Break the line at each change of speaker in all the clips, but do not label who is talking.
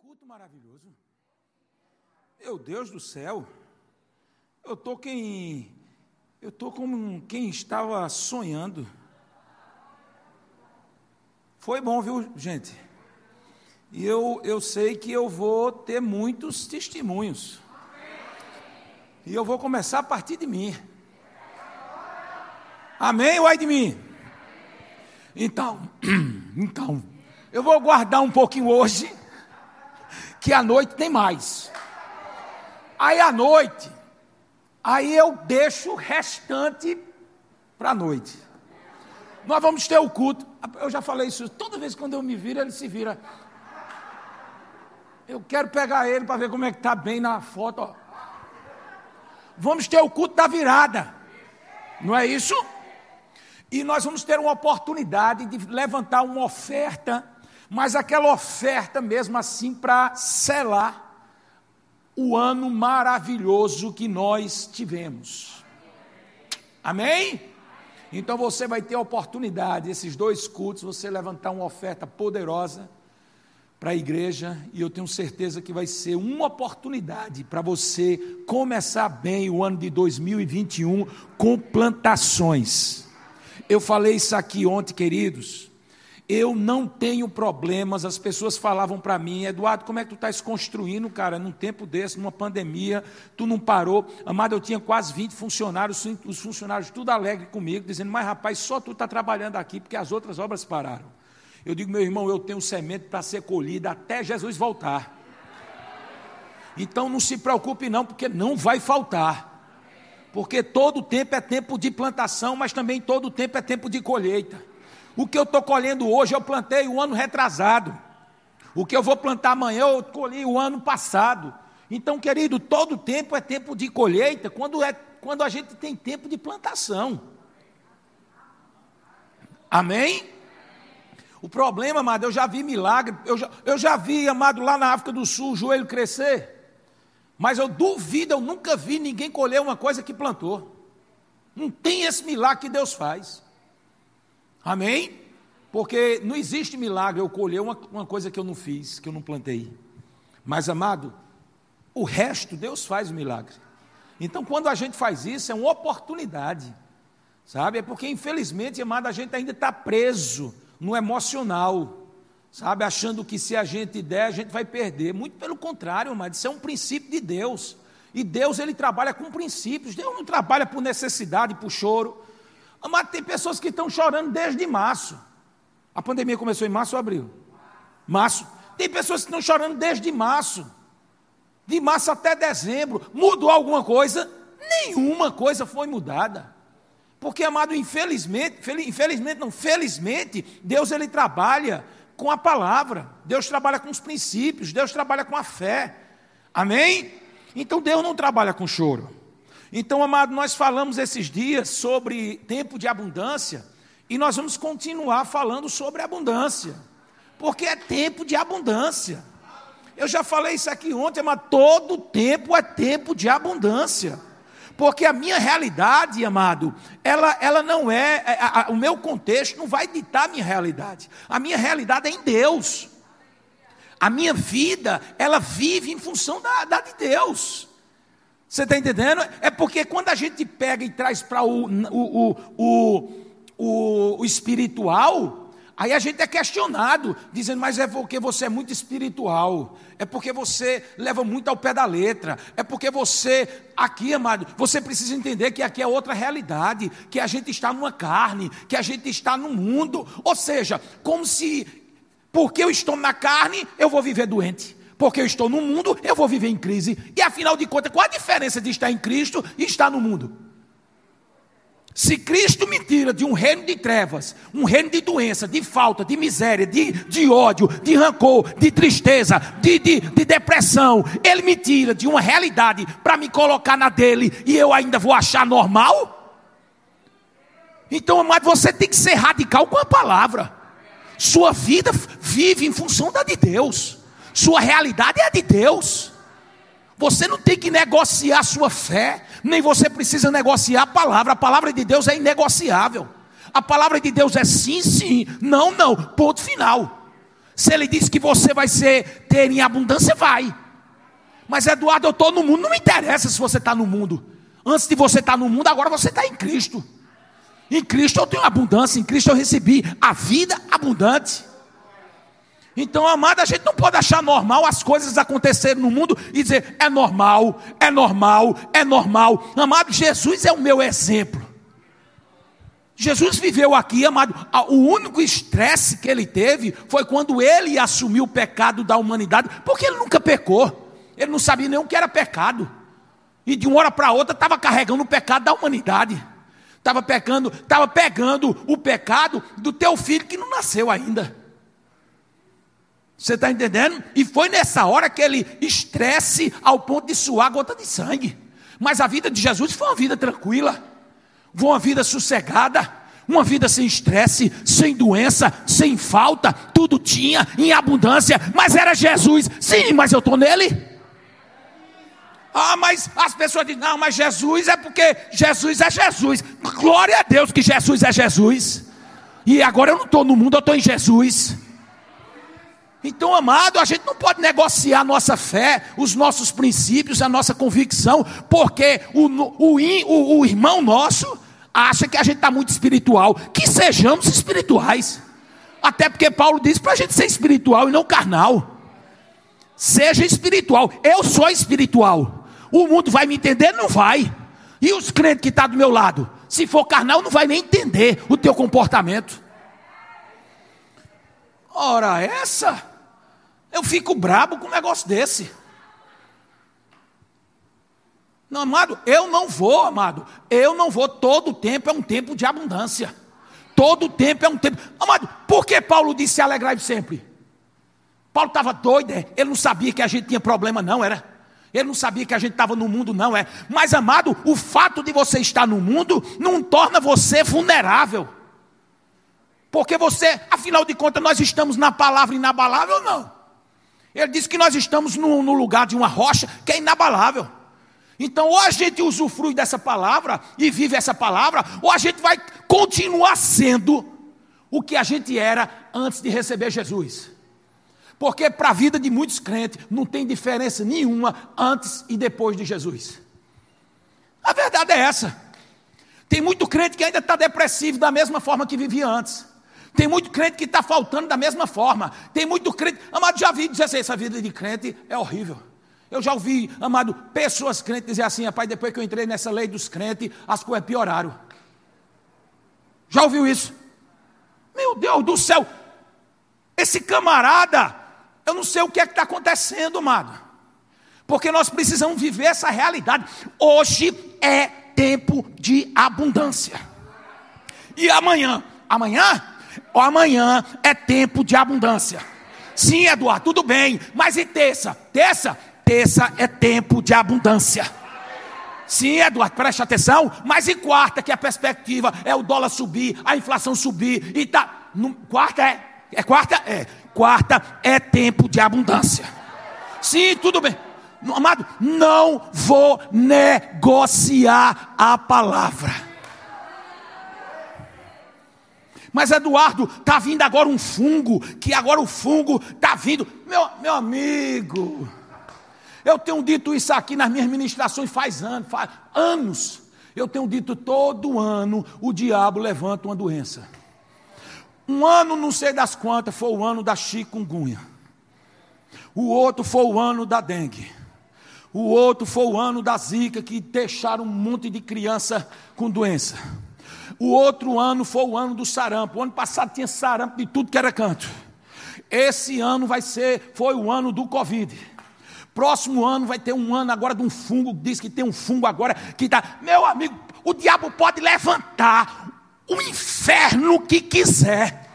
culto maravilhoso. Meu Deus do céu. Eu tô quem eu tô como quem estava sonhando. Foi bom, viu, gente? E eu, eu sei que eu vou ter muitos testemunhos. E eu vou começar a partir de mim. Amém ou ai de mim? Então, então, eu vou guardar um pouquinho hoje, que à noite tem mais. Aí à noite, aí eu deixo o restante para a noite. Nós vamos ter o culto. Eu já falei isso, toda vez quando eu me viro, ele se vira. Eu quero pegar ele para ver como é que está bem na foto. Ó. Vamos ter o culto da virada. Não é isso? E nós vamos ter uma oportunidade de levantar uma oferta, mas aquela oferta mesmo assim para selar o ano maravilhoso que nós tivemos. Amém? Então você vai ter a oportunidade, esses dois cultos, você levantar uma oferta poderosa para a igreja, e eu tenho certeza que vai ser uma oportunidade para você começar bem o ano de 2021 com plantações. Eu falei isso aqui ontem, queridos. Eu não tenho problemas. As pessoas falavam para mim, Eduardo, como é que tu estás construindo, cara, num tempo desse, numa pandemia, tu não parou. Amado, eu tinha quase 20 funcionários, os funcionários tudo alegre comigo, dizendo, mas rapaz, só tu está trabalhando aqui, porque as outras obras pararam. Eu digo, meu irmão, eu tenho semente para ser colhida até Jesus voltar. Então não se preocupe não, porque não vai faltar. Porque todo tempo é tempo de plantação, mas também todo tempo é tempo de colheita. O que eu estou colhendo hoje, eu plantei o ano retrasado. O que eu vou plantar amanhã, eu colhi o ano passado. Então, querido, todo tempo é tempo de colheita, quando, é, quando a gente tem tempo de plantação. Amém? O problema, amado, eu já vi milagre, eu já, eu já vi, amado, lá na África do Sul, o joelho crescer. Mas eu duvido, eu nunca vi ninguém colher uma coisa que plantou. Não tem esse milagre que Deus faz. Amém? Porque não existe milagre eu colher uma, uma coisa que eu não fiz, que eu não plantei. Mas, amado, o resto Deus faz o milagre. Então, quando a gente faz isso, é uma oportunidade. Sabe? É porque, infelizmente, amado, a gente ainda está preso no emocional sabe, achando que se a gente der, a gente vai perder. Muito pelo contrário, mas isso é um princípio de Deus. E Deus, ele trabalha com princípios. Deus não trabalha por necessidade, por choro. Mas tem pessoas que estão chorando desde março. A pandemia começou em março ou abril? Março. Tem pessoas que estão chorando desde março. De março até dezembro. Mudou alguma coisa? Nenhuma coisa foi mudada. Porque, amado, infelizmente, infelizmente não, felizmente, Deus ele trabalha com a palavra, Deus trabalha com os princípios, Deus trabalha com a fé. Amém? Então Deus não trabalha com choro. Então, amado, nós falamos esses dias sobre tempo de abundância e nós vamos continuar falando sobre abundância, porque é tempo de abundância. Eu já falei isso aqui ontem, mas todo tempo é tempo de abundância. Porque a minha realidade, amado, ela, ela não é, é a, a, o meu contexto não vai ditar a minha realidade. A minha realidade é em Deus. A minha vida, ela vive em função da, da de Deus. Você está entendendo? É porque quando a gente pega e traz para o, o, o, o, o espiritual, Aí a gente é questionado, dizendo, mas é porque você é muito espiritual, é porque você leva muito ao pé da letra, é porque você, aqui, amado, você precisa entender que aqui é outra realidade, que a gente está numa carne, que a gente está no mundo, ou seja, como se, porque eu estou na carne, eu vou viver doente. Porque eu estou no mundo, eu vou viver em crise. E afinal de contas, qual a diferença de estar em Cristo e estar no mundo? Se Cristo me tira de um reino de trevas, um reino de doença, de falta, de miséria, de, de ódio, de rancor, de tristeza, de, de, de depressão, Ele me tira de uma realidade para me colocar na dele e eu ainda vou achar normal? Então, amado, você tem que ser radical com a palavra. Sua vida vive em função da de Deus, sua realidade é a de Deus. Você não tem que negociar sua fé, nem você precisa negociar a palavra. A palavra de Deus é inegociável. A palavra de Deus é sim, sim, não, não, ponto final. Se ele diz que você vai ser ter em abundância, vai. Mas Eduardo, eu estou no mundo, não me interessa se você está no mundo. Antes de você estar tá no mundo, agora você está em Cristo. Em Cristo eu tenho abundância, em Cristo eu recebi a vida abundante. Então, amado, a gente não pode achar normal as coisas acontecerem no mundo e dizer é normal, é normal, é normal. Amado, Jesus é o meu exemplo. Jesus viveu aqui, amado. O único estresse que ele teve foi quando ele assumiu o pecado da humanidade, porque ele nunca pecou. Ele não sabia nem o que era pecado. E de uma hora para outra estava carregando o pecado da humanidade. Estava pecando, estava pegando o pecado do teu filho que não nasceu ainda. Você está entendendo? E foi nessa hora que ele estresse ao ponto de suar gota de sangue. Mas a vida de Jesus foi uma vida tranquila uma vida sossegada, uma vida sem estresse, sem doença, sem falta, tudo tinha em abundância, mas era Jesus. Sim, mas eu estou nele. Ah, mas as pessoas dizem, não, mas Jesus é porque Jesus é Jesus. Glória a Deus que Jesus é Jesus. E agora eu não estou no mundo, eu estou em Jesus. Então, amado, a gente não pode negociar a nossa fé, os nossos princípios, a nossa convicção, porque o, o, o, o irmão nosso acha que a gente está muito espiritual. Que sejamos espirituais. Até porque Paulo diz para a gente ser espiritual e não carnal. Seja espiritual. Eu sou espiritual. O mundo vai me entender? Não vai. E os crentes que estão tá do meu lado? Se for carnal, não vai nem entender o teu comportamento. Ora, essa. Eu fico brabo com um negócio desse. Não, amado, eu não vou, amado. Eu não vou. Todo tempo é um tempo de abundância. Todo tempo é um tempo. Amado, por que Paulo disse alegrar sempre? Paulo estava doido, é? ele não sabia que a gente tinha problema, não, era? Ele não sabia que a gente estava no mundo, não é? Mas, amado, o fato de você estar no mundo não torna você vulnerável. Porque você, afinal de contas, nós estamos na palavra inabalável ou não? Ele disse que nós estamos no, no lugar de uma rocha que é inabalável. Então, ou a gente usufrui dessa palavra e vive essa palavra, ou a gente vai continuar sendo o que a gente era antes de receber Jesus. Porque para a vida de muitos crentes não tem diferença nenhuma antes e depois de Jesus. A verdade é essa. Tem muito crente que ainda está depressivo da mesma forma que vivia antes. Tem muito crente que está faltando da mesma forma. Tem muito crente. Amado, já vi dizer assim: essa vida de crente é horrível. Eu já ouvi, amado, pessoas crentes dizer assim, rapaz, depois que eu entrei nessa lei dos crentes, as coisas pioraram. Já ouviu isso? Meu Deus do céu, esse camarada, eu não sei o que é que está acontecendo, amado. Porque nós precisamos viver essa realidade. Hoje é tempo de abundância. E amanhã? Amanhã? Amanhã é tempo de abundância. Sim, Eduardo, tudo bem. Mas e terça? Terça terça é tempo de abundância. Sim, Eduardo, preste atenção. Mas e quarta, que a perspectiva é o dólar subir, a inflação subir e tá. No, quarta é. É quarta? É. Quarta é tempo de abundância. Sim, tudo bem. Amado, não vou negociar a palavra. Mas Eduardo, está vindo agora um fungo, que agora o fungo está vindo. Meu, meu amigo. Eu tenho dito isso aqui nas minhas ministrações faz anos, faz anos. Eu tenho dito todo ano o diabo levanta uma doença. Um ano, não sei das quantas, foi o ano da chikungunya. O outro foi o ano da dengue. O outro foi o ano da zika, que deixaram um monte de criança com doença. O outro ano foi o ano do sarampo. O ano passado tinha sarampo de tudo que era canto. Esse ano vai ser, foi o ano do Covid. Próximo ano vai ter um ano agora de um fungo, diz que tem um fungo agora que está. Meu amigo, o diabo pode levantar o inferno que quiser.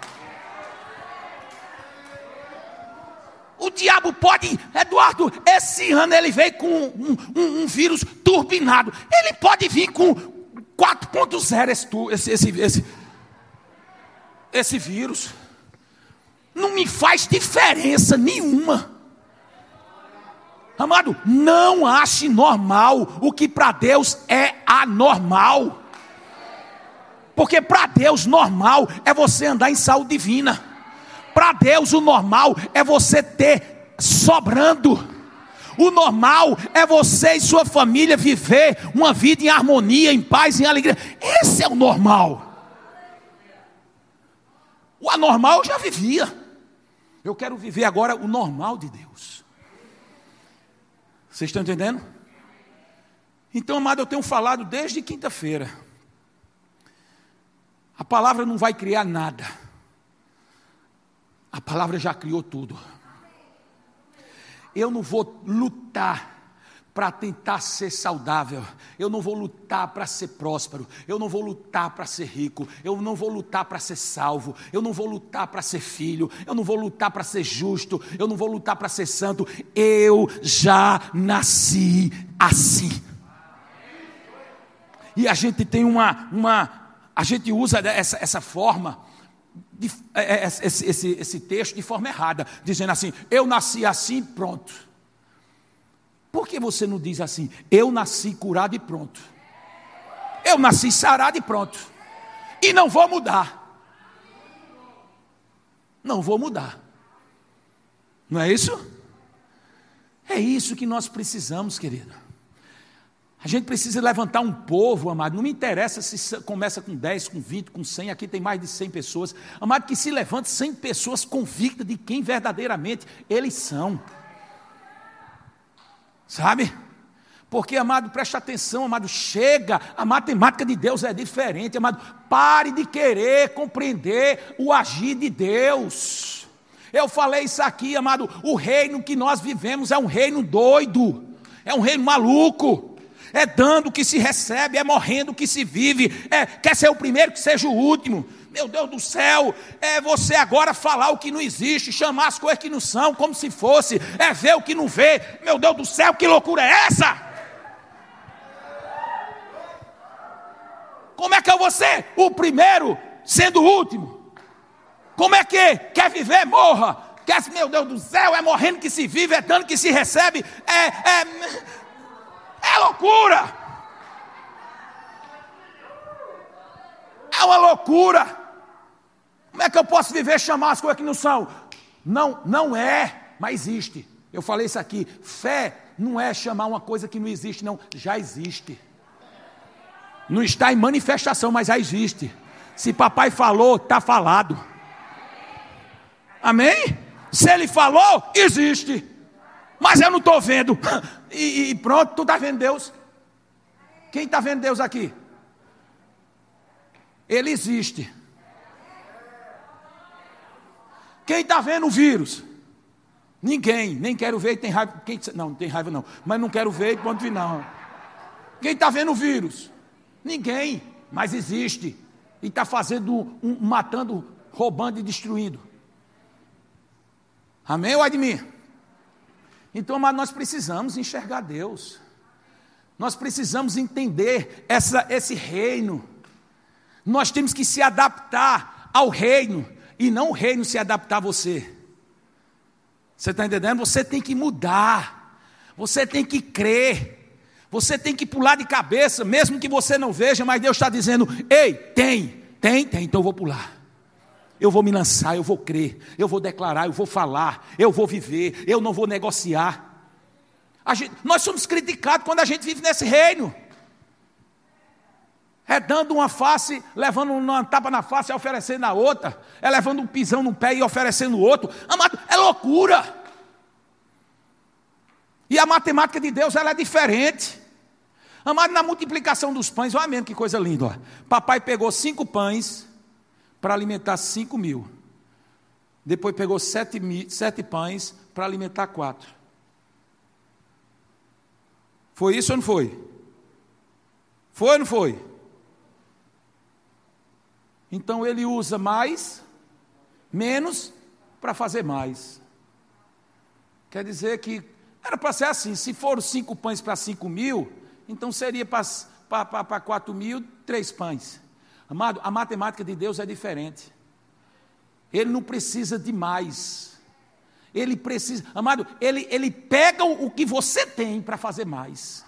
O diabo pode, Eduardo, esse ano ele veio com um, um, um vírus turbinado. Ele pode vir com 4.0 esse, esse, esse, esse vírus. Não me faz diferença nenhuma. Amado, não ache normal o que para Deus é anormal. Porque para Deus normal é você andar em saúde divina. Para Deus, o normal é você ter sobrando. O normal é você e sua família viver uma vida em harmonia, em paz, em alegria. Esse é o normal. O anormal eu já vivia. Eu quero viver agora o normal de Deus. Vocês estão entendendo? Então, amado, eu tenho falado desde quinta-feira. A palavra não vai criar nada. A palavra já criou tudo. Eu não vou lutar para tentar ser saudável, eu não vou lutar para ser próspero, eu não vou lutar para ser rico, eu não vou lutar para ser salvo, eu não vou lutar para ser filho, eu não vou lutar para ser justo, eu não vou lutar para ser santo, eu já nasci assim. E a gente tem uma, uma a gente usa essa, essa forma esse, esse, esse texto de forma errada, dizendo assim: eu nasci assim, pronto. Por que você não diz assim? Eu nasci curado e pronto. Eu nasci sarado e pronto. E não vou mudar. Não vou mudar. Não é isso? É isso que nós precisamos, querido. A gente precisa levantar um povo, amado. Não me interessa se começa com 10, com 20, com 100. Aqui tem mais de 100 pessoas. Amado, que se levante 100 pessoas convictas de quem verdadeiramente eles são. Sabe? Porque, amado, preste atenção, amado, chega, a matemática de Deus é diferente, amado. Pare de querer compreender o agir de Deus. Eu falei isso aqui, amado. O reino que nós vivemos é um reino doido, é um reino maluco é dando que se recebe, é morrendo que se vive, é, quer ser o primeiro que seja o último. Meu Deus do céu, é você agora falar o que não existe, chamar as coisas que não são como se fosse, é ver o que não vê. Meu Deus do céu, que loucura é essa? Como é que eu vou ser o primeiro sendo o último? Como é que quer viver, morra? Quer, meu Deus do céu, é morrendo que se vive, é dando que se recebe, é, é é loucura. É uma loucura. Como é que eu posso viver chamar as coisas que não são? Não, não é, mas existe. Eu falei isso aqui. Fé não é chamar uma coisa que não existe, não. Já existe. Não está em manifestação, mas já existe. Se papai falou, está falado. Amém? Se ele falou, existe. Mas eu não estou vendo. E, e, pronto, tu está vendo Deus. Quem está vendo Deus aqui? Ele existe. Quem está vendo o vírus? Ninguém, nem quero ver, tem raiva. Quem, não, não tem raiva não, mas não quero ver, ponto final. Quem está vendo o vírus? Ninguém, mas existe. E está fazendo, um, matando, roubando e destruindo. Amém ou Admir? Então, mas nós precisamos enxergar Deus. Nós precisamos entender essa, esse reino. Nós temos que se adaptar ao reino e não o reino se adaptar a você. Você está entendendo? Você tem que mudar. Você tem que crer. Você tem que pular de cabeça, mesmo que você não veja, mas Deus está dizendo: ei, tem, tem, tem, então eu vou pular. Eu vou me lançar, eu vou crer, eu vou declarar, eu vou falar, eu vou viver, eu não vou negociar. Gente, nós somos criticados quando a gente vive nesse reino. É dando uma face, levando uma tapa na face e oferecendo na outra. É levando um pisão no pé e oferecendo o outro. Amado, é loucura. E a matemática de Deus ela é diferente. Amado, na multiplicação dos pães, olha mesmo que coisa linda. Ó. Papai pegou cinco pães para alimentar cinco mil. Depois pegou sete, sete pães para alimentar quatro. Foi isso ou não foi? Foi ou não foi? Então ele usa mais, menos, para fazer mais. Quer dizer que era para ser assim: se for cinco pães para cinco mil, então seria para quatro mil, três pães. Amado, a matemática de Deus é diferente. Ele não precisa de mais. Ele precisa, amado, ele, ele pega o, que você tem para fazer mais.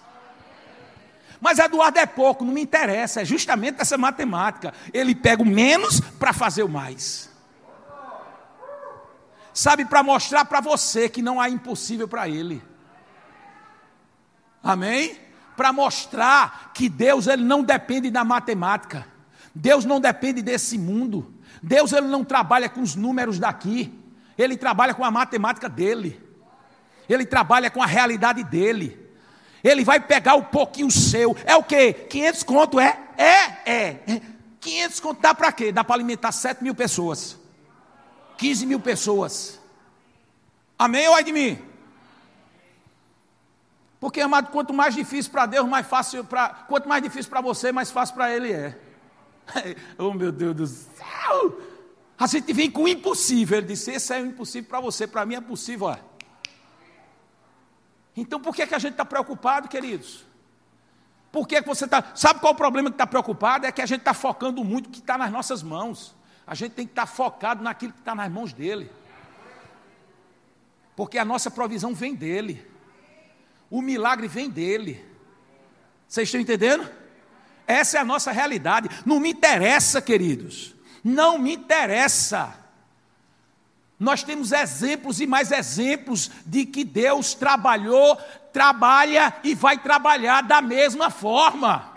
Mas Eduardo é pouco, não me interessa, é justamente essa matemática. Ele pega o menos para fazer o mais. Sabe, para mostrar para você que não há impossível para Ele. Amém? Para mostrar que Deus ele não depende da matemática. Deus não depende desse mundo. Deus ele não trabalha com os números daqui. Ele trabalha com a matemática dele. Ele trabalha com a realidade dele. Ele vai pegar o pouquinho seu. É o quê? 500 conto é? É, é. 500 conto dá para quê? Dá para alimentar 7 mil pessoas. 15 mil pessoas. Amém ou ai de mim? Porque, amado, quanto mais difícil para Deus, mais fácil para. Quanto mais difícil para você, mais fácil para Ele é. oh, meu Deus do céu! A gente vem com o impossível. Ele disse: Esse é o impossível para você, para mim é possível. Ó. Então, por que, que a gente está preocupado, queridos? Por que, que você está. Sabe qual é o problema que está preocupado? É que a gente está focando muito no que está nas nossas mãos. A gente tem que estar tá focado naquilo que está nas mãos dele. Porque a nossa provisão vem dele. O milagre vem dele. Vocês estão entendendo? Essa é a nossa realidade. Não me interessa, queridos. Não me interessa. Nós temos exemplos e mais exemplos de que Deus trabalhou, trabalha e vai trabalhar da mesma forma.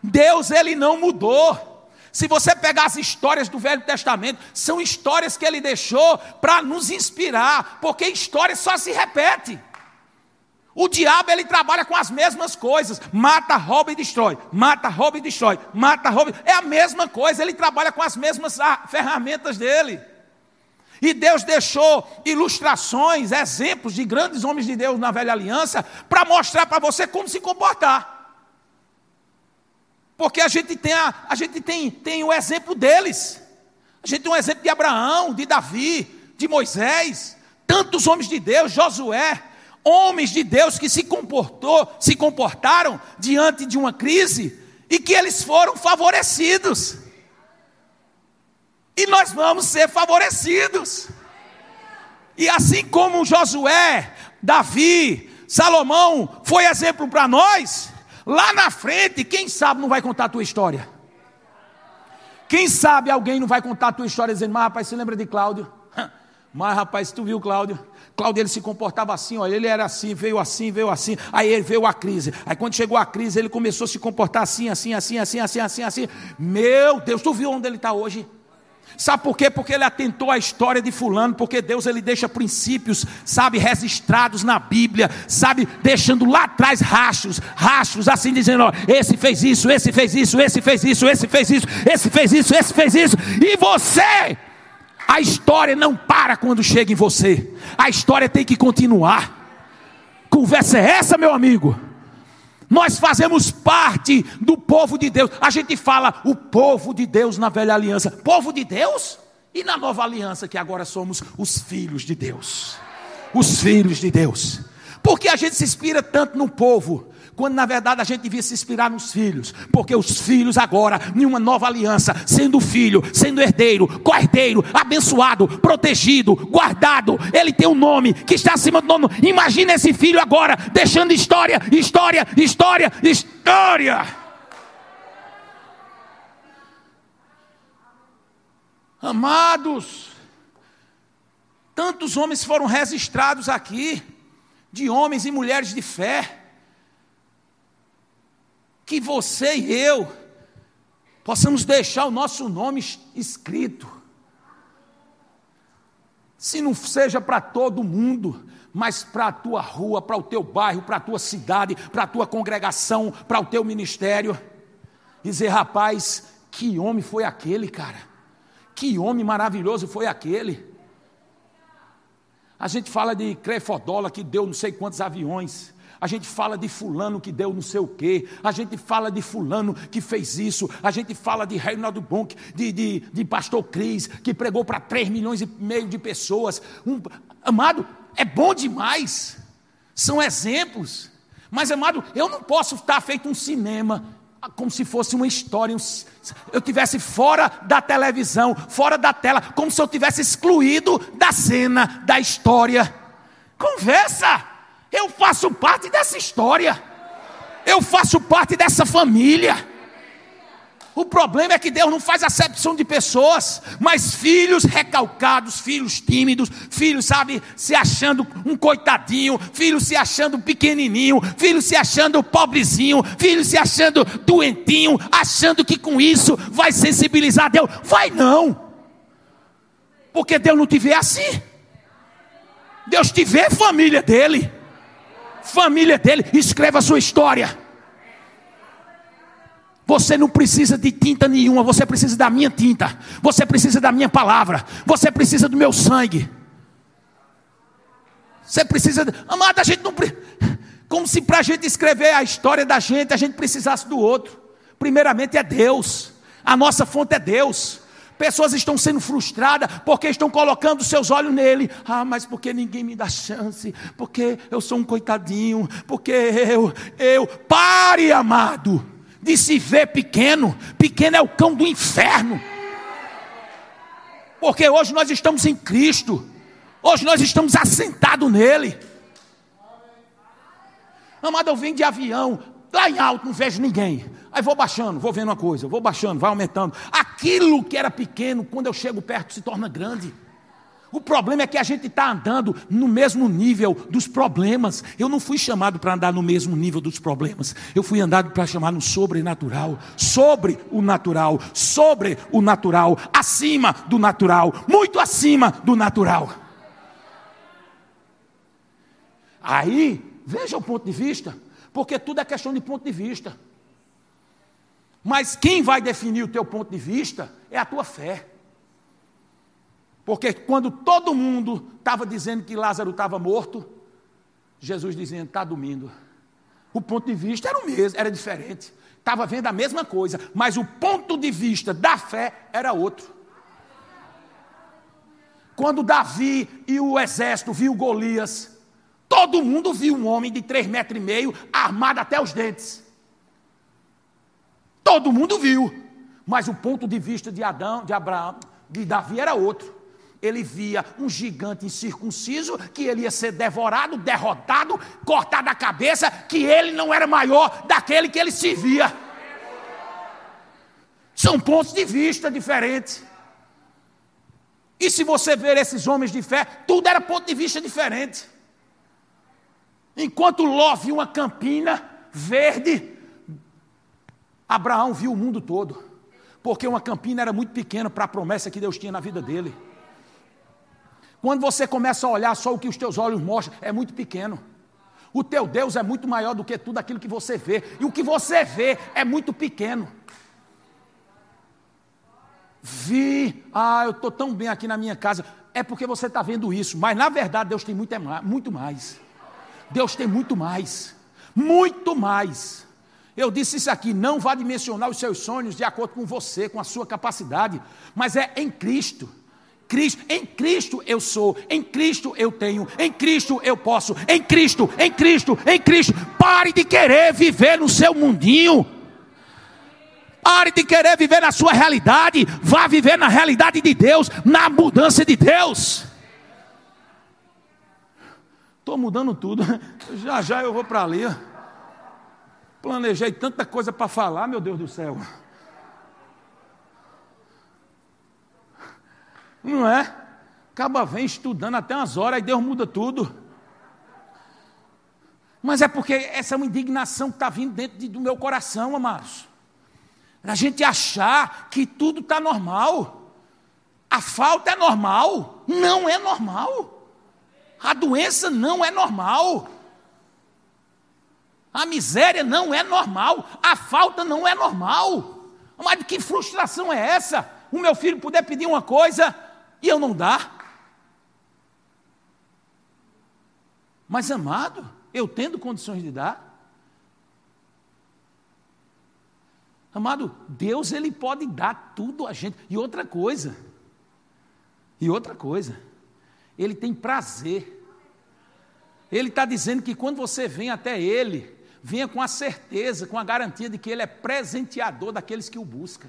Deus ele não mudou. Se você pegar as histórias do Velho Testamento, são histórias que ele deixou para nos inspirar, porque história só se repete. O diabo ele trabalha com as mesmas coisas, mata, rouba e destrói, mata, rouba e destrói, mata, rouba. É a mesma coisa, ele trabalha com as mesmas ferramentas dele. E Deus deixou ilustrações, exemplos de grandes homens de Deus na velha aliança para mostrar para você como se comportar. Porque a gente tem a, a gente tem, tem o exemplo deles. A gente tem um exemplo de Abraão, de Davi, de Moisés, tantos homens de Deus, Josué, homens de Deus que se comportou, se comportaram diante de uma crise e que eles foram favorecidos. E nós vamos ser favorecidos. E assim como Josué, Davi, Salomão foi exemplo para nós, lá na frente, quem sabe não vai contar a tua história. Quem sabe alguém não vai contar a tua história dizendo, mas rapaz, você lembra de Cláudio? Mas rapaz, tu viu Cláudio? Cláudio ele se comportava assim, olha, ele era assim, veio assim, veio assim, aí ele veio a crise. Aí quando chegou a crise, ele começou a se comportar assim, assim, assim, assim, assim, assim, assim. Meu Deus, tu viu onde ele está hoje? Sabe por quê? Porque ele atentou à história de fulano, porque Deus ele deixa princípios, sabe, registrados na Bíblia, sabe, deixando lá atrás rachos, rachos, assim dizendo, ó, esse fez isso, esse fez isso, esse fez isso, esse fez isso, esse fez isso, esse fez isso, e você a história não para quando chega em você. A história tem que continuar. Conversa é essa, meu amigo? Nós fazemos parte do povo de Deus. A gente fala o povo de Deus na velha aliança. Povo de Deus? E na nova aliança, que agora somos os filhos de Deus. Os filhos de Deus. Porque a gente se inspira tanto no povo quando na verdade a gente devia se inspirar nos filhos, porque os filhos agora, em uma nova aliança, sendo filho, sendo herdeiro, cordeiro, abençoado, protegido, guardado, ele tem um nome que está acima do nome. Imagina esse filho agora deixando história, história, história, história. Amados, tantos homens foram registrados aqui, de homens e mulheres de fé que você e eu possamos deixar o nosso nome escrito. Se não seja para todo mundo, mas para a tua rua, para o teu bairro, para a tua cidade, para a tua congregação, para o teu ministério. Dizer, rapaz, que homem foi aquele, cara? Que homem maravilhoso foi aquele? A gente fala de Crefodola que deu não sei quantos aviões a gente fala de fulano que deu não sei o quê, a gente fala de fulano que fez isso, a gente fala de Reinaldo Bonk, de, de, de pastor Cris, que pregou para 3 milhões e meio de pessoas. Um, amado, é bom demais, são exemplos, mas amado, eu não posso estar feito um cinema como se fosse uma história, eu tivesse fora da televisão, fora da tela, como se eu tivesse excluído da cena, da história. Conversa! Eu faço parte dessa história. Eu faço parte dessa família. O problema é que Deus não faz acepção de pessoas, mas filhos recalcados, filhos tímidos, filhos, sabe, se achando um coitadinho, filhos se achando pequenininho, filhos se achando pobrezinho, filhos se achando doentinho, achando que com isso vai sensibilizar Deus. Vai não, porque Deus não te vê assim. Deus te vê família dele, família dele, escreva a sua história. Você não precisa de tinta nenhuma, você precisa da minha tinta, você precisa da minha palavra, você precisa do meu sangue. Você precisa, de... amada, a gente não como se para a gente escrever a história da gente, a gente precisasse do outro. Primeiramente é Deus, a nossa fonte é Deus. Pessoas estão sendo frustradas porque estão colocando seus olhos nele. Ah, mas porque ninguém me dá chance? Porque eu sou um coitadinho? Porque eu, eu. Pare, amado de se ver pequeno. Pequeno é o cão do inferno. Porque hoje nós estamos em Cristo. Hoje nós estamos assentados nele. Amado, eu venho de avião, lá em alto, não vejo ninguém. Aí vou baixando, vou vendo uma coisa, vou baixando, vai aumentando. Aquilo que era pequeno, quando eu chego perto, se torna grande. O problema é que a gente está andando no mesmo nível dos problemas. Eu não fui chamado para andar no mesmo nível dos problemas. Eu fui andado para chamar no sobrenatural, sobre o natural, sobre o natural, acima do natural, muito acima do natural. Aí, veja o ponto de vista, porque tudo é questão de ponto de vista. Mas quem vai definir o teu ponto de vista é a tua fé. Porque quando todo mundo estava dizendo que Lázaro estava morto, Jesus dizendo, está dormindo. O ponto de vista era o mesmo, era diferente. Estava vendo a mesma coisa, mas o ponto de vista da fé era outro. Quando Davi e o exército viu Golias, todo mundo viu um homem de três metros e meio, armado até os dentes. Todo mundo viu. Mas o ponto de vista de Adão, de Abraão, de Davi era outro ele via um gigante incircunciso, que ele ia ser devorado, derrotado, cortado a cabeça, que ele não era maior daquele que ele se via. São pontos de vista diferentes. E se você ver esses homens de fé, tudo era ponto de vista diferente. Enquanto Ló viu uma campina verde, Abraão viu o mundo todo. Porque uma campina era muito pequena para a promessa que Deus tinha na vida dele. Quando você começa a olhar só o que os teus olhos mostram, é muito pequeno. O teu Deus é muito maior do que tudo aquilo que você vê. E o que você vê é muito pequeno. Vi, ah, eu estou tão bem aqui na minha casa. É porque você está vendo isso. Mas na verdade Deus tem muito, é muito mais. Deus tem muito mais. Muito mais. Eu disse isso aqui, não vá dimensionar os seus sonhos de acordo com você, com a sua capacidade, mas é em Cristo. Cristo, em Cristo eu sou, em Cristo eu tenho, em Cristo eu posso, em Cristo, em Cristo, em Cristo. Pare de querer viver no seu mundinho. Pare de querer viver na sua realidade. Vá viver na realidade de Deus, na mudança de Deus. Estou mudando tudo. Já já eu vou para ali. Planejei tanta coisa para falar, meu Deus do céu. Não é? Acaba vem estudando até umas horas, e Deus muda tudo. Mas é porque essa é uma indignação que está vindo dentro de, do meu coração, amados. A gente achar que tudo está normal. A falta é normal. Não é normal. A doença não é normal. A miséria não é normal. A falta não é normal. Mas que frustração é essa? O meu filho puder pedir uma coisa, e eu não dar. Mas amado, eu tendo condições de dar. Amado, Deus ele pode dar tudo a gente. E outra coisa, e outra coisa, ele tem prazer. Ele está dizendo que quando você vem até Ele, venha com a certeza, com a garantia de que Ele é presenteador daqueles que o buscam.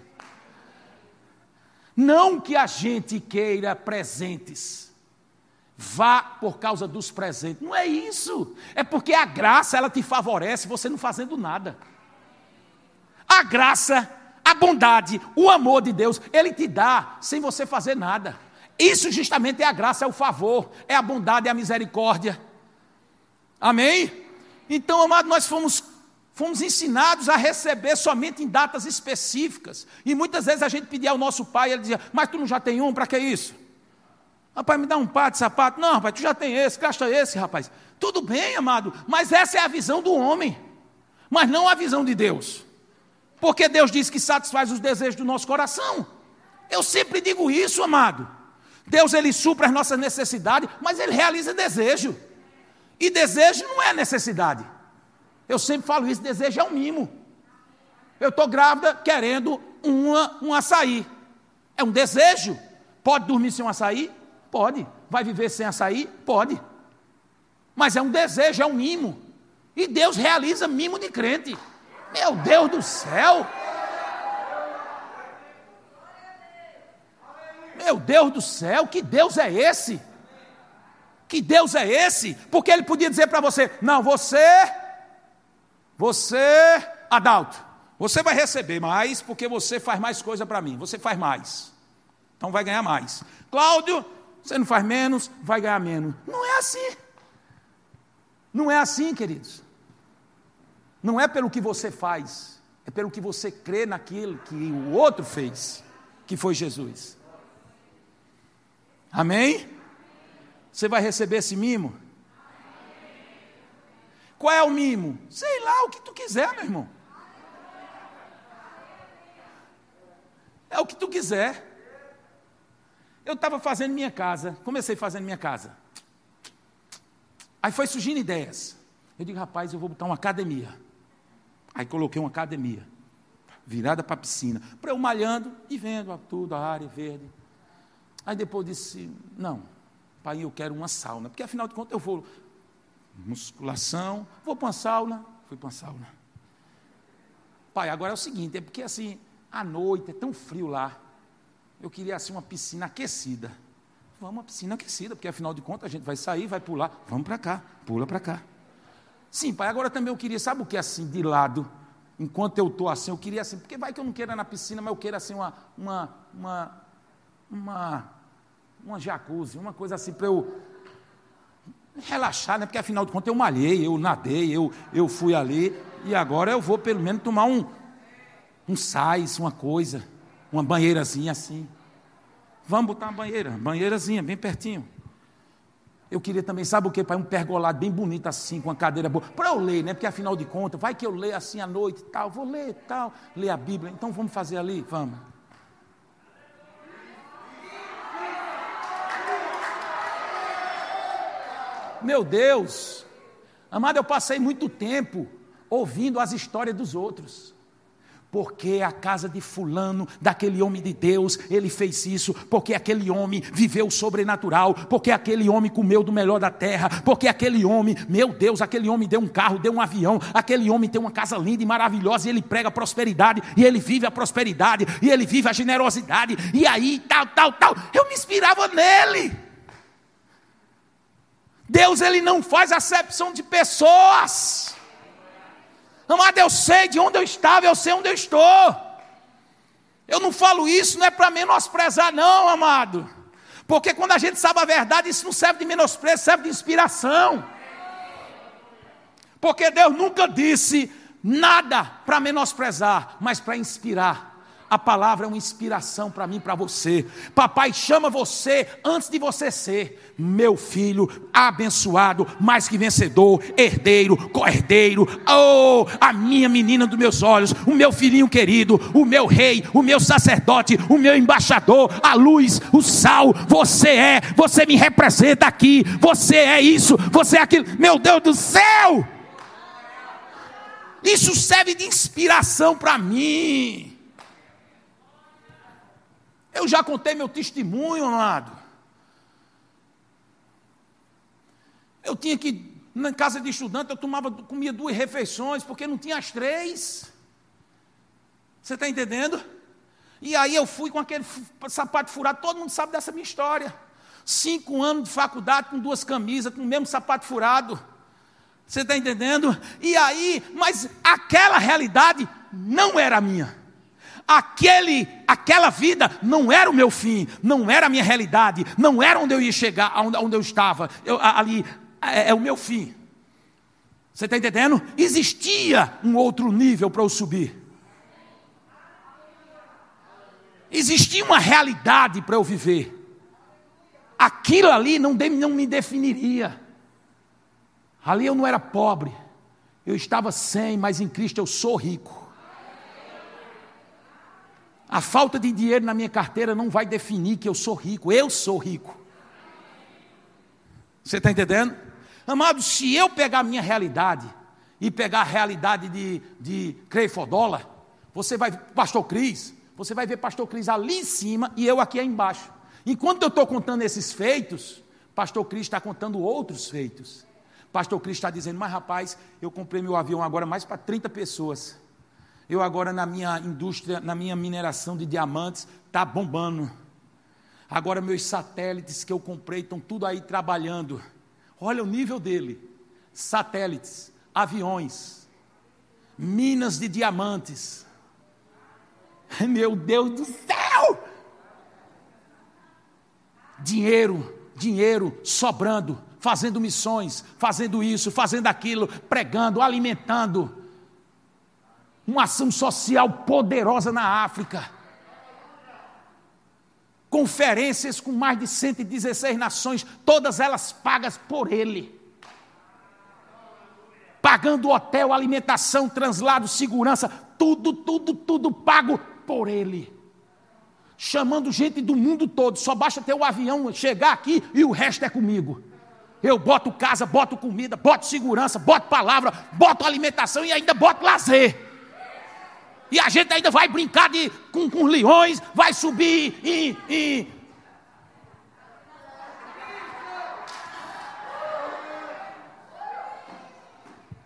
Não que a gente queira presentes. Vá por causa dos presentes. Não é isso. É porque a graça ela te favorece você não fazendo nada. A graça, a bondade, o amor de Deus, Ele te dá sem você fazer nada. Isso justamente é a graça, é o favor, é a bondade, é a misericórdia. Amém? Então, amado, nós fomos, fomos ensinados a receber somente em datas específicas. E muitas vezes a gente pedia ao nosso pai, ele dizia, mas tu não já tem um, para que isso? Rapaz, me dá um par de sapato. Não, rapaz, tu já tem esse, gasta esse, rapaz. Tudo bem, amado, mas essa é a visão do homem, mas não a visão de Deus. Porque Deus diz que satisfaz os desejos do nosso coração. Eu sempre digo isso, amado. Deus ele supra as nossas necessidades, mas ele realiza desejo. E desejo não é necessidade. Eu sempre falo isso, desejo é um mimo. Eu estou grávida querendo uma, um açaí. É um desejo. Pode dormir sem um açaí? Pode. Vai viver sem açaí? Pode. Mas é um desejo, é um mimo. E Deus realiza mimo de crente. Meu Deus do céu! Meu Deus do céu, que Deus é esse? Que Deus é esse? Porque ele podia dizer para você: não, você, você, Adalto, você vai receber mais porque você faz mais coisa para mim, você faz mais. Então vai ganhar mais. Cláudio, você não faz menos, vai ganhar menos. Não é assim. Não é assim, queridos. Não é pelo que você faz, é pelo que você crê naquilo que o outro fez, que foi Jesus. Amém? Você vai receber esse mimo? Qual é o mimo? Sei lá, o que tu quiser, meu irmão. É o que tu quiser. Eu estava fazendo minha casa, comecei fazendo minha casa. Aí foi surgindo ideias. Eu digo, rapaz, eu vou botar uma academia. Aí coloquei uma academia, virada para a piscina, para eu malhando e vendo tudo, a área verde. Aí depois disse, não, pai, eu quero uma sauna, porque afinal de contas eu vou musculação, vou para uma sauna, fui para uma sauna. Pai, agora é o seguinte, é porque assim, à noite é tão frio lá, eu queria assim uma piscina aquecida. Vamos uma piscina aquecida, porque afinal de contas a gente vai sair, vai pular, vamos para cá, pula para cá. Sim, pai, agora também eu queria, sabe o que é assim, de lado? Enquanto eu estou assim, eu queria assim, porque vai que eu não queira na piscina, mas eu queira assim uma, uma, uma, uma, uma jacuzzi, uma coisa assim para eu relaxar, né? Porque afinal de contas eu malhei, eu nadei, eu, eu fui ali, e agora eu vou pelo menos tomar um, um sais, uma coisa, uma banheirazinha assim. Vamos botar uma banheira, banheirazinha, bem pertinho. Eu queria também, sabe o que, pai? Um pergolado bem bonito assim, com uma cadeira boa. Para eu ler, né? Porque afinal de contas, vai que eu leio assim à noite tal, vou ler tal, ler a Bíblia. Então vamos fazer ali? Vamos. Meu Deus, amado, eu passei muito tempo ouvindo as histórias dos outros. Porque a casa de Fulano, daquele homem de Deus, ele fez isso, porque aquele homem viveu o sobrenatural, porque aquele homem comeu do melhor da terra, porque aquele homem, meu Deus, aquele homem deu um carro, deu um avião, aquele homem tem uma casa linda e maravilhosa, e ele prega prosperidade, e ele vive a prosperidade, e ele vive a generosidade, e aí tal, tal, tal. Eu me inspirava nele. Deus, ele não faz acepção de pessoas. Amado, eu sei de onde eu estava, eu sei onde eu estou. Eu não falo isso, não é para menosprezar, não, amado. Porque quando a gente sabe a verdade, isso não serve de menosprezo, serve de inspiração. Porque Deus nunca disse nada para menosprezar, mas para inspirar. A palavra é uma inspiração para mim, para você. Papai chama você antes de você ser meu filho, abençoado, mais que vencedor, herdeiro, co-herdeiro. Oh, a minha menina dos meus olhos, o meu filhinho querido, o meu rei, o meu sacerdote, o meu embaixador, a luz, o sal. Você é, você me representa aqui. Você é isso, você é aquilo. Meu Deus do céu! Isso serve de inspiração para mim. Eu já contei meu testemunho, amado. Eu tinha que, na casa de estudante, eu tomava, comia duas refeições, porque não tinha as três. Você está entendendo? E aí eu fui com aquele sapato furado, todo mundo sabe dessa minha história. Cinco anos de faculdade com duas camisas, com o mesmo sapato furado. Você está entendendo? E aí, mas aquela realidade não era minha. Aquele, aquela vida não era o meu fim, não era a minha realidade, não era onde eu ia chegar, onde, eu estava. Eu, ali é, é o meu fim. Você está entendendo? Existia um outro nível para eu subir. Existia uma realidade para eu viver. Aquilo ali não, não me definiria. Ali eu não era pobre. Eu estava sem, mas em Cristo eu sou rico. A falta de dinheiro na minha carteira não vai definir que eu sou rico. Eu sou rico. Você está entendendo? Amado, se eu pegar a minha realidade e pegar a realidade de, de Creifodola, você vai, Pastor Cris, você vai ver Pastor Cris ali em cima e eu aqui embaixo. Enquanto eu estou contando esses feitos, Pastor Cris está contando outros feitos. Pastor Cris está dizendo, mas rapaz, eu comprei meu avião agora mais para 30 pessoas. Eu agora na minha indústria, na minha mineração de diamantes, está bombando. Agora meus satélites que eu comprei estão tudo aí trabalhando. Olha o nível dele. Satélites, aviões, minas de diamantes. Meu Deus do céu! Dinheiro, dinheiro sobrando, fazendo missões, fazendo isso, fazendo aquilo, pregando, alimentando uma ação social poderosa na África. Conferências com mais de 116 nações, todas elas pagas por ele. Pagando hotel, alimentação, translado, segurança, tudo, tudo, tudo pago por ele. Chamando gente do mundo todo, só basta ter o avião chegar aqui e o resto é comigo. Eu boto casa, boto comida, boto segurança, boto palavra, boto alimentação e ainda boto lazer. E a gente ainda vai brincar de, com, com leões, vai subir e, e.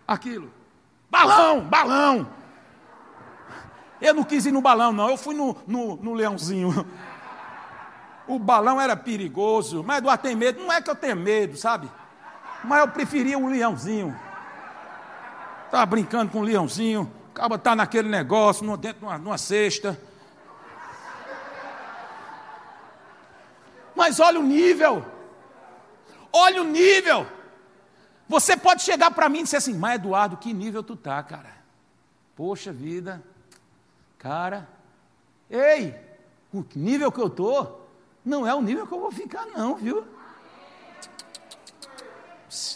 Aquilo. Balão, balão. Eu não quis ir no balão, não. Eu fui no, no, no leãozinho. O balão era perigoso, mas Eduardo tem medo. Não é que eu tenho medo, sabe? Mas eu preferia o leãozinho. Estava brincando com o leãozinho. Acaba tá naquele negócio, dentro de uma, cesta. Mas olha o nível. Olha o nível. Você pode chegar para mim e dizer assim, mas Eduardo, que nível tu tá, cara? Poxa vida, cara. Ei, o nível que eu tô não é o nível que eu vou ficar, não, viu?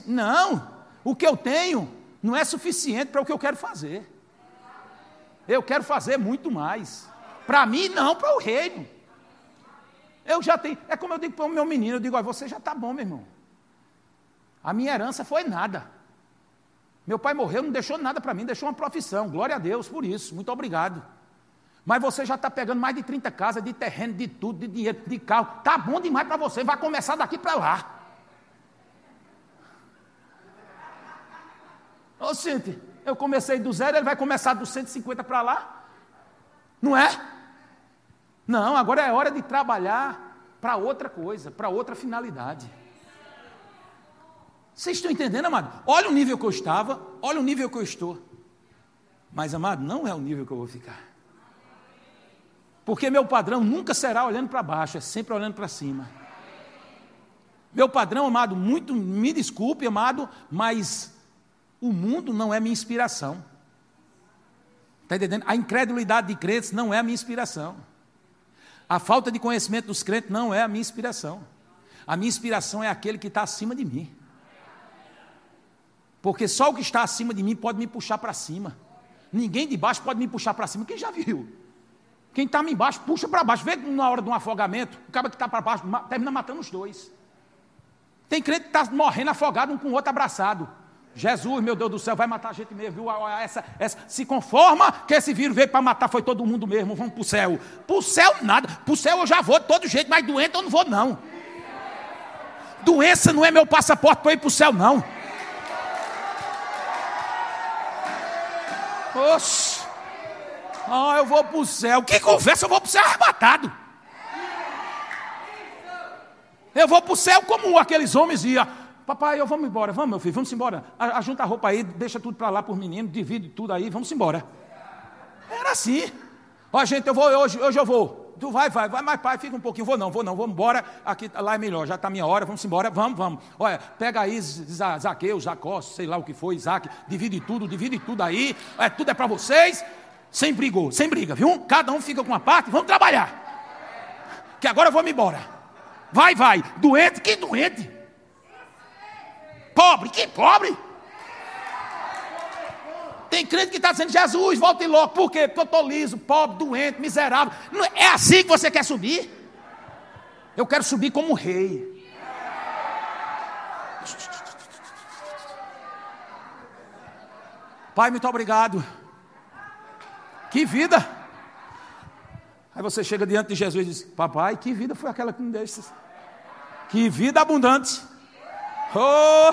Não, o que eu tenho não é suficiente para o que eu quero fazer. Eu quero fazer muito mais. Para mim, não, para o reino. Eu já tenho. É como eu digo para o meu menino: eu digo, você já está bom, meu irmão. A minha herança foi nada. Meu pai morreu, não deixou nada para mim, deixou uma profissão. Glória a Deus por isso. Muito obrigado. Mas você já está pegando mais de 30 casas, de terreno, de tudo, de dinheiro, de carro. Tá bom demais para você. Vai começar daqui para lá. Ô, Cinti, eu comecei do zero, ele vai começar dos 150 para lá? Não é? Não, agora é hora de trabalhar para outra coisa, para outra finalidade. Vocês estão entendendo, amado? Olha o nível que eu estava, olha o nível que eu estou. Mas, amado, não é o nível que eu vou ficar. Porque meu padrão nunca será olhando para baixo, é sempre olhando para cima. Meu padrão, amado, muito, me desculpe, amado, mas o mundo não é minha inspiração. Está entendendo? A incredulidade de crentes não é a minha inspiração. A falta de conhecimento dos crentes não é a minha inspiração. A minha inspiração é aquele que está acima de mim. Porque só o que está acima de mim pode me puxar para cima. Ninguém de baixo pode me puxar para cima. Quem já viu? Quem está embaixo, puxa para baixo. Vê na hora de um afogamento, o cara que está para baixo termina matando os dois. Tem crente que está morrendo afogado um com o outro abraçado. Jesus, meu Deus do céu, vai matar a gente mesmo, viu? Essa, essa, se conforma que esse vírus veio para matar, foi todo mundo mesmo, vamos para o céu. Para o céu nada, para o céu eu já vou de todo jeito, mas doente eu não vou não. Doença não é meu passaporte para ir para o céu não. Oxe, ah, eu vou para o céu, que conversa, eu vou para o céu arrebatado. Eu vou para o céu como aqueles homens iam Papai, eu vamos embora. Vamos, meu filho, vamos embora. Ajunta a roupa aí, deixa tudo para lá por menino, divide tudo aí, vamos embora. Era assim. Ó, gente, eu vou hoje, hoje eu vou. Tu vai, vai, vai, mas pai, fica um pouquinho. Vou não, vou não, vamos embora. Aqui, lá é melhor, já está minha hora, vamos embora, vamos, vamos. Olha, pega aí Zaqueu, Jacó, sei lá o que foi, Isaac, divide tudo, divide tudo aí. É, tudo é para vocês. Sem brigou, sem briga, viu? Cada um fica com uma parte, vamos trabalhar. Que agora eu vou me embora. Vai, vai. Doente, que doente. Pobre, que pobre. Tem crente que está dizendo, Jesus, volte logo. Por quê? Porque eu estou liso, pobre, doente, miserável. É assim que você quer subir? Eu quero subir como rei. Pai, muito obrigado. Que vida! Aí você chega diante de Jesus e diz: Papai, que vida foi aquela que me deste? Que vida abundante! Oh,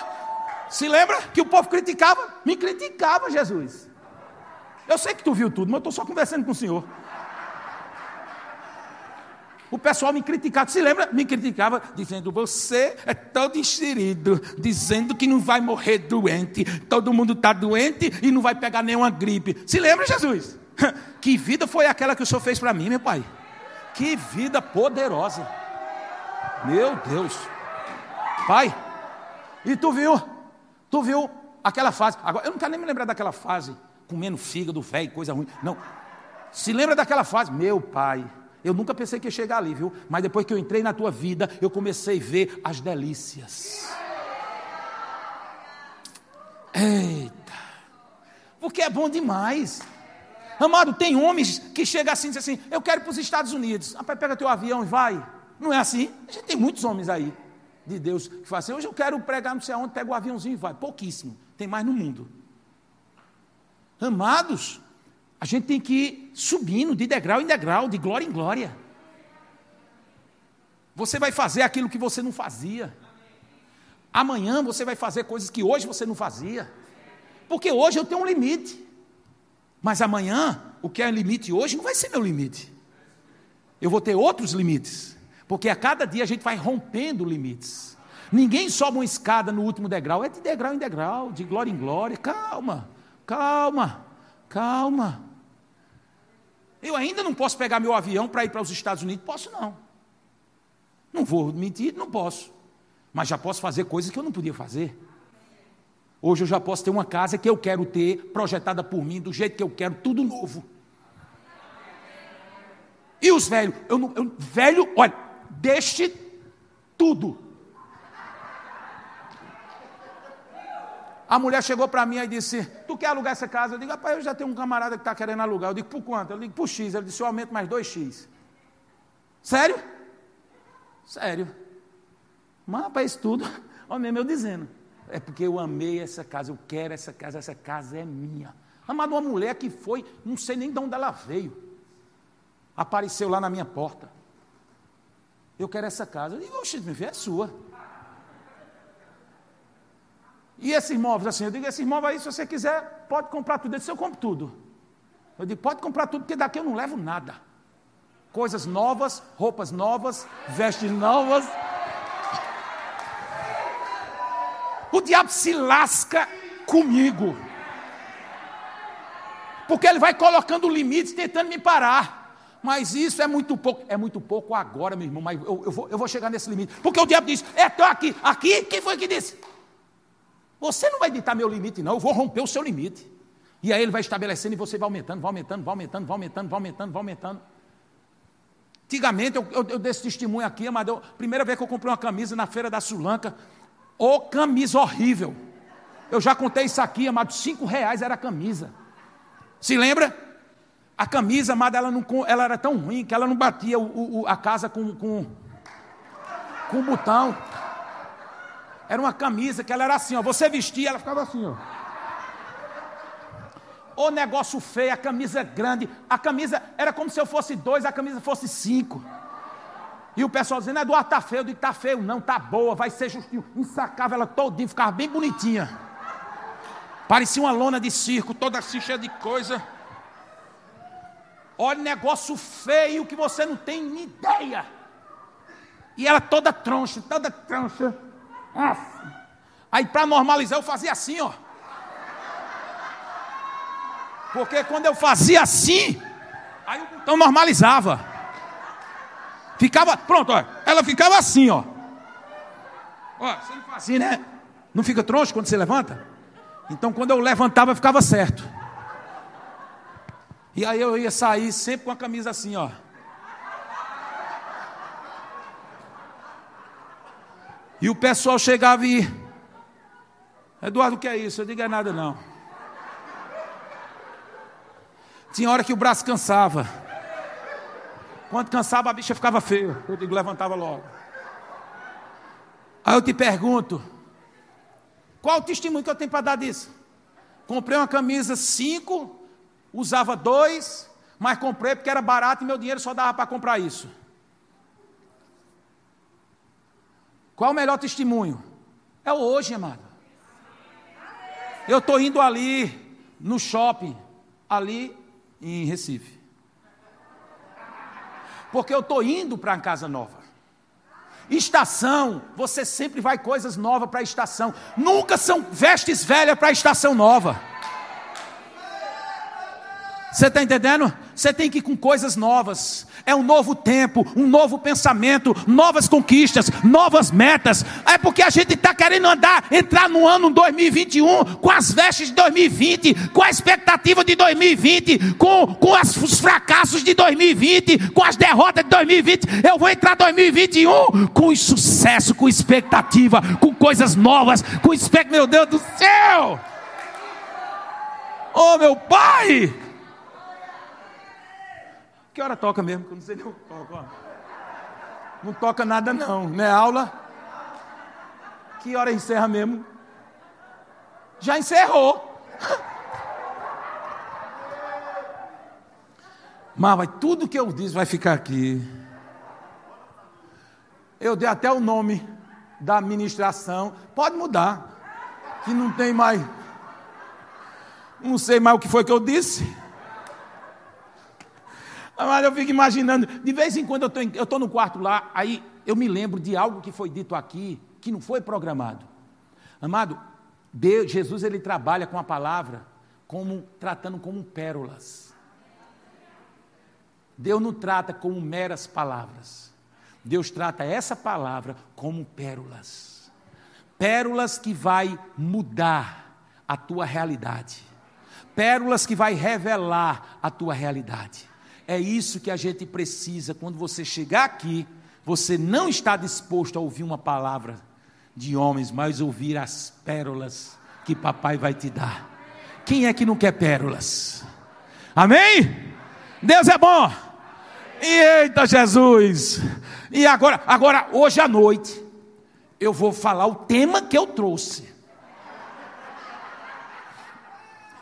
se lembra que o povo criticava? Me criticava, Jesus. Eu sei que tu viu tudo, mas eu estou só conversando com o Senhor. O pessoal me criticava, se lembra? Me criticava, dizendo: Você é todo enxerido, dizendo que não vai morrer doente. Todo mundo está doente e não vai pegar nenhuma gripe. Se lembra, Jesus? Que vida foi aquela que o Senhor fez para mim, meu pai? Que vida poderosa. Meu Deus. Pai, e tu viu? Tu viu aquela fase? Agora, eu não quero nem me lembrar daquela fase, comendo fígado, velho, coisa ruim. Não. Se lembra daquela fase? Meu pai, eu nunca pensei que ia chegar ali, viu? Mas depois que eu entrei na tua vida, eu comecei a ver as delícias. Eita. Porque é bom demais. Amado, tem homens que chegam assim e dizem assim: Eu quero ir para os Estados Unidos. Rapaz, pega teu avião e vai. Não é assim? A gente tem muitos homens aí de Deus que fala assim: hoje eu quero pregar não sei aonde, pega o aviãozinho e vai. Pouquíssimo, tem mais no mundo. Amados, a gente tem que ir subindo de degrau em degrau, de glória em glória. Você vai fazer aquilo que você não fazia. Amanhã você vai fazer coisas que hoje você não fazia. Porque hoje eu tenho um limite. Mas amanhã, o que é limite hoje não vai ser meu limite. Eu vou ter outros limites. Porque a cada dia a gente vai rompendo limites. Ninguém sobe uma escada no último degrau, é de degrau em degrau, de glória em glória. Calma, calma, calma. Eu ainda não posso pegar meu avião para ir para os Estados Unidos? Posso não. Não vou mentir, não posso. Mas já posso fazer coisas que eu não podia fazer. Hoje eu já posso ter uma casa que eu quero ter, projetada por mim, do jeito que eu quero, tudo novo. E os velhos? Eu, eu, velho, olha, Deixe tudo. A mulher chegou para mim e disse: Tu quer alugar essa casa? Eu digo: Rapaz, eu já tenho um camarada que está querendo alugar. Eu digo: Por quanto? Eu digo: Por X. Ele disse: Eu aumento mais 2X. Sério? Sério. Mas, rapaz, tudo, olha mesmo eu dizendo. É porque eu amei essa casa, eu quero essa casa, essa casa é minha. Amado, uma mulher que foi, não sei nem de onde ela veio, apareceu lá na minha porta. Eu quero essa casa. Eu digo, oxe, meu filho, é sua. E esses móveis assim? Eu digo, esses móveis aí, se você quiser, pode comprar tudo. Ele disse, eu compro tudo. Eu digo, pode comprar tudo, porque daqui eu não levo nada. Coisas novas, roupas novas, vestes novas. O diabo se lasca comigo. Porque ele vai colocando limites, tentando me parar. Mas isso é muito pouco. É muito pouco agora, meu irmão, mas eu, eu, vou, eu vou chegar nesse limite. Porque o diabo diz: é, estou aqui. Aqui, quem foi que disse? Você não vai ditar meu limite, não. Eu vou romper o seu limite. E aí ele vai estabelecendo e você vai aumentando, vai aumentando, vai aumentando, vai aumentando, vai aumentando, vai aumentando. Antigamente, eu, eu, eu dei esse testemunho aqui, mas eu, primeira vez que eu comprei uma camisa na feira da Sulanca, ô camisa horrível. Eu já contei isso aqui, amado, cinco reais era a camisa. Se lembra? A camisa, amada, ela, não, ela era tão ruim que ela não batia o, o, a casa com, com, com o botão. Era uma camisa que ela era assim, ó. Você vestia, ela ficava assim, ó. O negócio feio, a camisa grande. A camisa era como se eu fosse dois, a camisa fosse cinco. E o pessoal dizendo, Eduardo, tá feio. Eu digo, tá feio. Não, tá boa, vai ser justinho. Ensacava ela todinha, ficava bem bonitinha. Parecia uma lona de circo, toda assim, cheia de coisa. Olha, negócio feio que você não tem ideia. E ela toda troncha, toda troncha. Aí para normalizar eu fazia assim, ó. Porque quando eu fazia assim, Aí o botão normalizava. Ficava, pronto, ó, ela ficava assim, ó. Ó, você não faz assim, né? Não fica troncho quando você levanta? Então quando eu levantava, ficava certo. E aí eu ia sair sempre com a camisa assim, ó. E o pessoal chegava e. Eduardo, o que é isso? Eu digo, é nada não. Tinha hora que o braço cansava. Quando cansava, a bicha ficava feia. Eu digo, levantava logo. Aí eu te pergunto: qual o testemunho que eu tenho para dar disso? Comprei uma camisa 5, usava dois, mas comprei porque era barato e meu dinheiro só dava para comprar isso. Qual o melhor testemunho? É o hoje, amado. Eu estou indo ali no shopping, ali em Recife. Porque eu estou indo para a casa nova. Estação, você sempre vai coisas novas para a estação. Nunca são vestes velhas para a estação nova. Você está entendendo? Você tem que ir com coisas novas. É um novo tempo, um novo pensamento, novas conquistas, novas metas. É porque a gente está querendo andar, entrar no ano 2021 com as vestes de 2020, com a expectativa de 2020, com, com as, os fracassos de 2020, com as derrotas de 2020. Eu vou entrar 2021 com sucesso, com expectativa, com coisas novas, com expectativa. Meu Deus do céu! Oh, meu pai! Que hora toca mesmo? Que eu não sei nem o que toca. Não toca nada não, né? Aula. Que hora encerra mesmo? Já encerrou. Mas tudo que eu disse vai ficar aqui. Eu dei até o nome da administração. Pode mudar. Que não tem mais. Não sei mais o que foi que eu disse. Mas eu fico imaginando, de vez em quando eu estou no quarto lá, aí eu me lembro de algo que foi dito aqui, que não foi programado. Amado, Deus, Jesus ele trabalha com a palavra como tratando como pérolas. Deus não trata como meras palavras. Deus trata essa palavra como pérolas. Pérolas que vai mudar a tua realidade. Pérolas que vai revelar a tua realidade. É isso que a gente precisa quando você chegar aqui. Você não está disposto a ouvir uma palavra de homens, mas ouvir as pérolas que papai vai te dar. Quem é que não quer pérolas? Amém? Deus é bom. Eita Jesus! E agora, agora hoje à noite eu vou falar o tema que eu trouxe.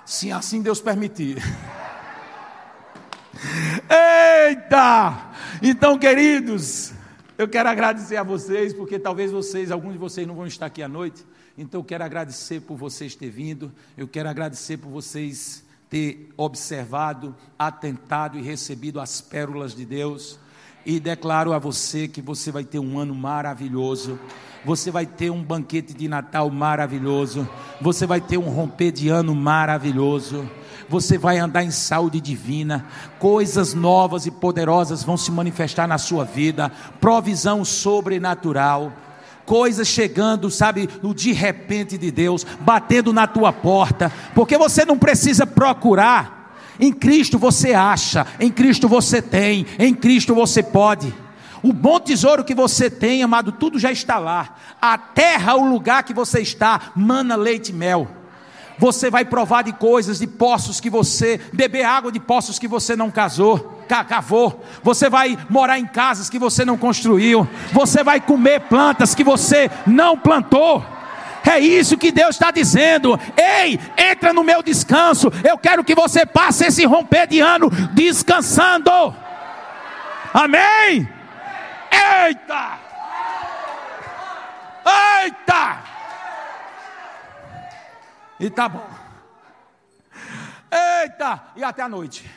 Se assim Deus permitir. Eita! Então, queridos, eu quero agradecer a vocês, porque talvez vocês, alguns de vocês não vão estar aqui à noite. Então, eu quero agradecer por vocês terem vindo. Eu quero agradecer por vocês ter observado, atentado e recebido as pérolas de Deus. E declaro a você que você vai ter um ano maravilhoso. Você vai ter um banquete de Natal maravilhoso. Você vai ter um romper de ano maravilhoso você vai andar em saúde divina, coisas novas e poderosas vão se manifestar na sua vida, provisão sobrenatural coisas chegando, sabe, no de repente de Deus, batendo na tua porta, porque você não precisa procurar, em Cristo você acha, em Cristo você tem, em Cristo você pode. O bom tesouro que você tem, amado, tudo já está lá. A terra, o lugar que você está, mana leite e mel. Você vai provar de coisas, de poços que você, beber água de poços que você não casou, cavou. Você vai morar em casas que você não construiu. Você vai comer plantas que você não plantou. É isso que Deus está dizendo. Ei, entra no meu descanso. Eu quero que você passe esse romper de ano descansando. Amém? Eita! Eita! E tá bom. Eita! E até a noite.